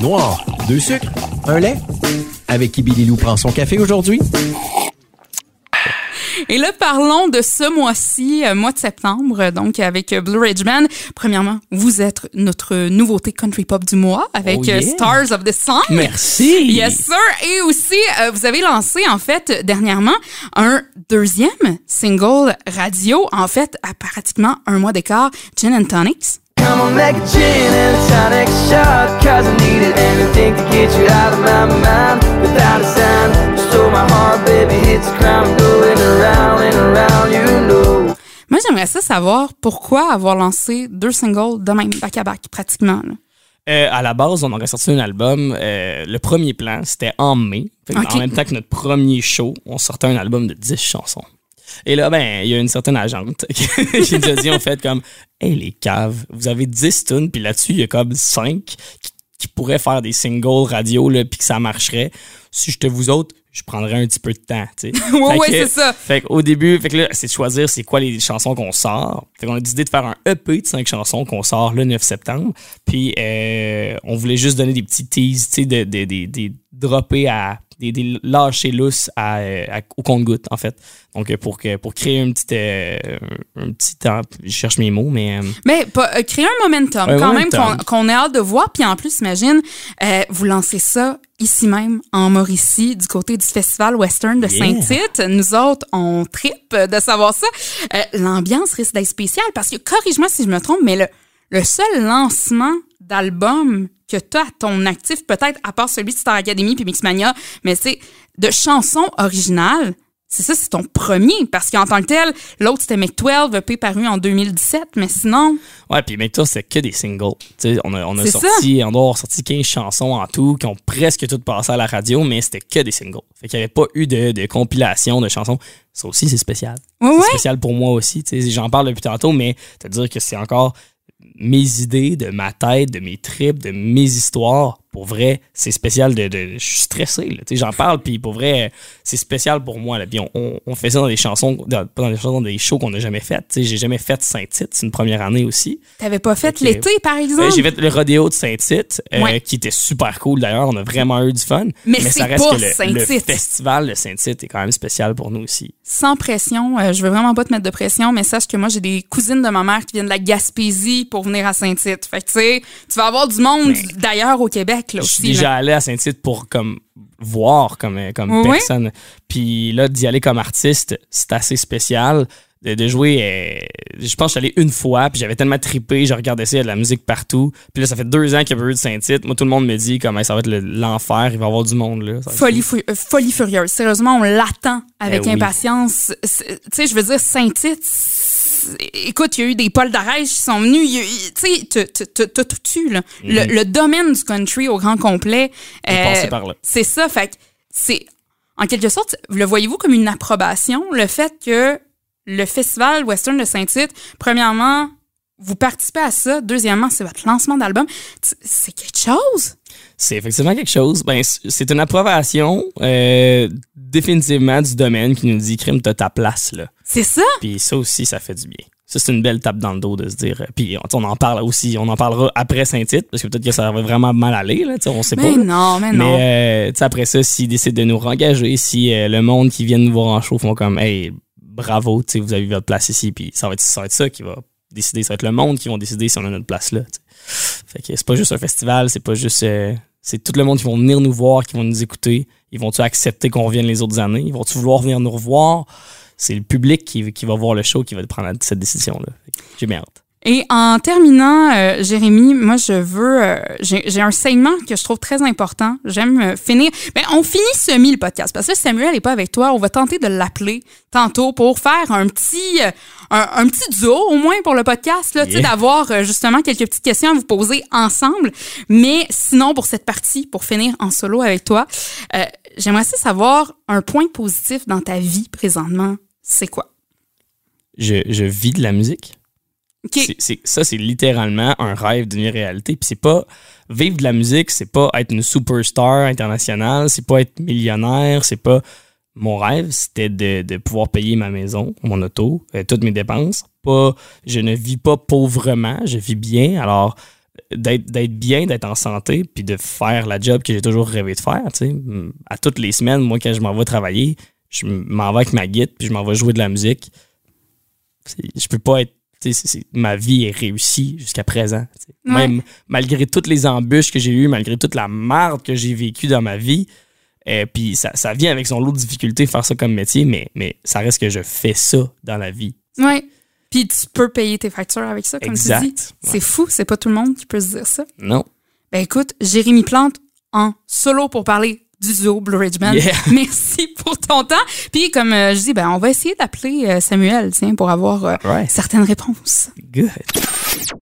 Noir, deux sucres, un lait. Avec qui Billy Lou prend son café aujourd'hui? Et là, parlons de ce mois-ci, euh, mois de septembre, donc avec euh, Blue Ridge Band. Premièrement, vous êtes notre nouveauté country pop du mois avec Oh yeah. euh, Stars of the Sun. Merci! Yes, sir. Et aussi, euh, vous avez lancé, en fait, dernièrement, un deuxième single radio, en fait, à pratiquement un mois d'écart, Gin and Tonics. Come on, make a gin and a tonic shot Cause I needed anything to get you out of my mind Without a sign, you stole my heart, baby Hits the ground, going around and around, you know Moi, j'aimerais ça savoir pourquoi avoir lancé deux singles de même, back-à-back, pratiquement. là. Euh, à la base, on aurait sorti un album. euh, le premier plan, c'était en mai. En même temps que notre premier show, on sortait un album de 10 chansons. Et là, ben, il y a une certaine agente qui qui nous a dit, en fait, comme, hey, les caves, vous avez 10 tunes, puis là-dessus, il y a comme 5 qui, qui pourraient faire des singles radio, là, puis que ça marcherait. Si j'étais vous autres, je prendrais un petit peu de temps, tu sais. Ouais, que- c'est ça. Fait qu'au début, fait que là, c'est de choisir c'est quoi les chansons qu'on sort. Fait qu'on a décidé de faire un EP de cinq chansons qu'on sort le 9 septembre. Puis euh, on voulait juste donner des petits teases, tu sais, de, de, de- des dropper à des, des lâcher lousses à, euh, à- au compte-goutte, en fait. Donc euh, pour que pour créer un petit euh, un petit temps, je cherche mes mots, mais euh, Mais euh, créer un momentum, Un quand momentum. même, qu'on qu'on ait hâte de voir. Puis en plus, imagine, vous lancez ça ici même, en Mauricie, du côté du Festival Western de Yeah. Saint-Tite. Nous autres, on tripe de savoir ça. L'ambiance risque d'être spéciale parce que, corrige-moi si je me trompe, mais le, le seul lancement d'album que tu as à ton actif, peut-être à part celui de Star Academy puis Mixmania, mais c'est de chansons originales. C'est ça, c'est ton premier. Parce qu'en tant que tel, l'autre, c'était Make 12, EP paru en 2017. Mais sinon, Ouais, puis mais toi, c'est que des singles. Tu sais, on a, on a sorti, on doit avoir sorti 15 chansons en tout qui ont presque toutes passé à la radio, mais c'était que des singles. Fait qu'il n'y avait pas eu de, de compilation de chansons. Ça aussi, c'est spécial. Ouais, c'est ouais. spécial pour moi aussi. Tu sais, J'en parle depuis tantôt, mais te dire que c'est encore mes idées, de ma tête, de mes tripes, de mes histoires. Pour vrai, c'est spécial de, de- Je suis stressé, là. Tu sais, J'en parle, puis pour vrai, c'est spécial pour moi. Là. Puis on, on, on fait ça dans des chansons, dans, pas dans des chansons, dans des shows qu'on n'a jamais faites. J'ai jamais fait Saint-Tite, c'est une première année aussi. t'avais pas fait l'été, par exemple? Euh, J'ai fait le rodéo de Saint-Tite, euh, Ouais. qui était super cool d'ailleurs. On a vraiment eu du fun. Mais ça c'est reste pas que le, le festival de Saint-Tite est quand même spécial pour nous aussi. Sans pression. euh, je veux vraiment pas te mettre de pression, mais sache que moi, j'ai des cousines de ma mère qui viennent de la Gaspésie pour venir à Saint-Tite. Fait que, tu sais, tu vas avoir du monde Mais- d'ailleurs au Québec, Je aussi. suis déjà allé à Saint-Tite pour comme voir comme, comme Oui, personne. Puis là, d'y aller comme artiste, c'est assez spécial. De, de jouer, euh, je pense que allé une fois, puis j'avais tellement trippé, je regardais ça, il y a de la musique partout. Puis là, ça fait deux ans qu'il y a pas eu de Saint-Tite. Moi, tout le monde me dit comme hey, ça va être le- l'enfer, il va y avoir du monde là. Folie, fou. euh, folie furieuse. Sérieusement, on l'attend avec Eh oui. impatience. C'est- Tu sais, je veux dire, Saint-Tite, c'est- écoute, il y a eu des Paul d'Arèche qui sont venus. Tu sais, t'as- tout tu, là. Le, le domaine du country au grand complet. Euh, là. C'est ça. Fait que c'est, en quelque sorte, le voyez-vous comme une approbation, le fait que le Festival Western de Saint-Tite, premièrement, vous participez à ça. Deuxièmement, c'est votre lancement d'album. C'est quelque chose? C'est effectivement quelque chose. Ben, c'est une approbation euh, définitivement du domaine qui nous dit crime, t'as ta place là. C'est ça? Puis ça aussi, ça fait du bien. Ça, c'est une belle tape dans le dos de se dire. euh, Puis on, on en parle aussi, on en parlera après Saint-Tite, parce que peut-être que ça va vraiment mal aller, là, tu sais, on sait Mais pas. non, mais non. Mais euh, tu sais, après ça, s'ils décident de nous rengager, si euh, le monde qui vient nous voir en show font comme Hey, bravo, tu sais, vous avez votre place ici, puis ça va être ça, va être ça qui va décider, ça va être le monde qui vont décider si on a notre place là. tu sais. Fait que c'est pas juste un festival, c'est pas juste. euh, c'est tout le monde qui vont venir nous voir, qui vont nous écouter. Ils vont-tu accepter qu'on revienne les autres années? Ils vont-tu vouloir venir nous revoir? C'est le public qui, qui va voir le show qui va prendre cette décision-là. J'ai bien hâte. Et en terminant, euh, Jérémy, moi je veux, euh, j'ai un segment que je trouve très important. J'aime euh, finir. Ben, on finit semi le podcast parce que Samuel n'est pas avec toi. On va tenter de l'appeler tantôt pour faire un petit, un, un petit duo au moins pour le podcast là, Yeah. d'avoir justement quelques petites questions à vous poser ensemble. Mais sinon pour cette partie, pour finir en solo avec toi, j'aimerais aussi savoir un point positif dans ta vie présentement. C'est quoi? Je, je vis de la musique. Ça, c'est littéralement un rêve d'une réalité. Puis c'est pas vivre de la musique, c'est pas être une superstar internationale, c'est pas être millionnaire, c'est pas mon rêve, c'était de, de pouvoir payer ma maison, mon auto, euh, toutes mes dépenses. Pas, je ne vis pas pauvrement, je vis bien. Alors, d'être d'être bien, d'être en santé, puis de faire la job que j'ai toujours rêvé de faire. tu sais. À toutes les semaines, moi, quand je m'en vais travailler, je m'en vais avec ma guide, puis je m'en vais jouer de la musique. Je peux pas être. ma vie est réussie jusqu'à présent. Ouais. Même malgré toutes les embûches que j'ai eues, malgré toute la merde que j'ai vécue dans ma vie, et puis ça, ça vient avec son lot de difficultés faire ça comme métier, mais, mais ça reste que je fais ça dans la vie. Ouais. Puis tu peux payer tes factures avec ça, comme Exact. tu dis. C'est fou, c'est pas tout le monde qui peut se dire ça. Non. Ben écoute, Jérémy Plante en solo pour parler du duo Blue Ridge Band. Yeah. Merci pour ton temps. Puis comme euh, je dis, ben on va essayer d'appeler euh, Samuel, tiens, pour avoir euh, Right. certaines réponses. Good.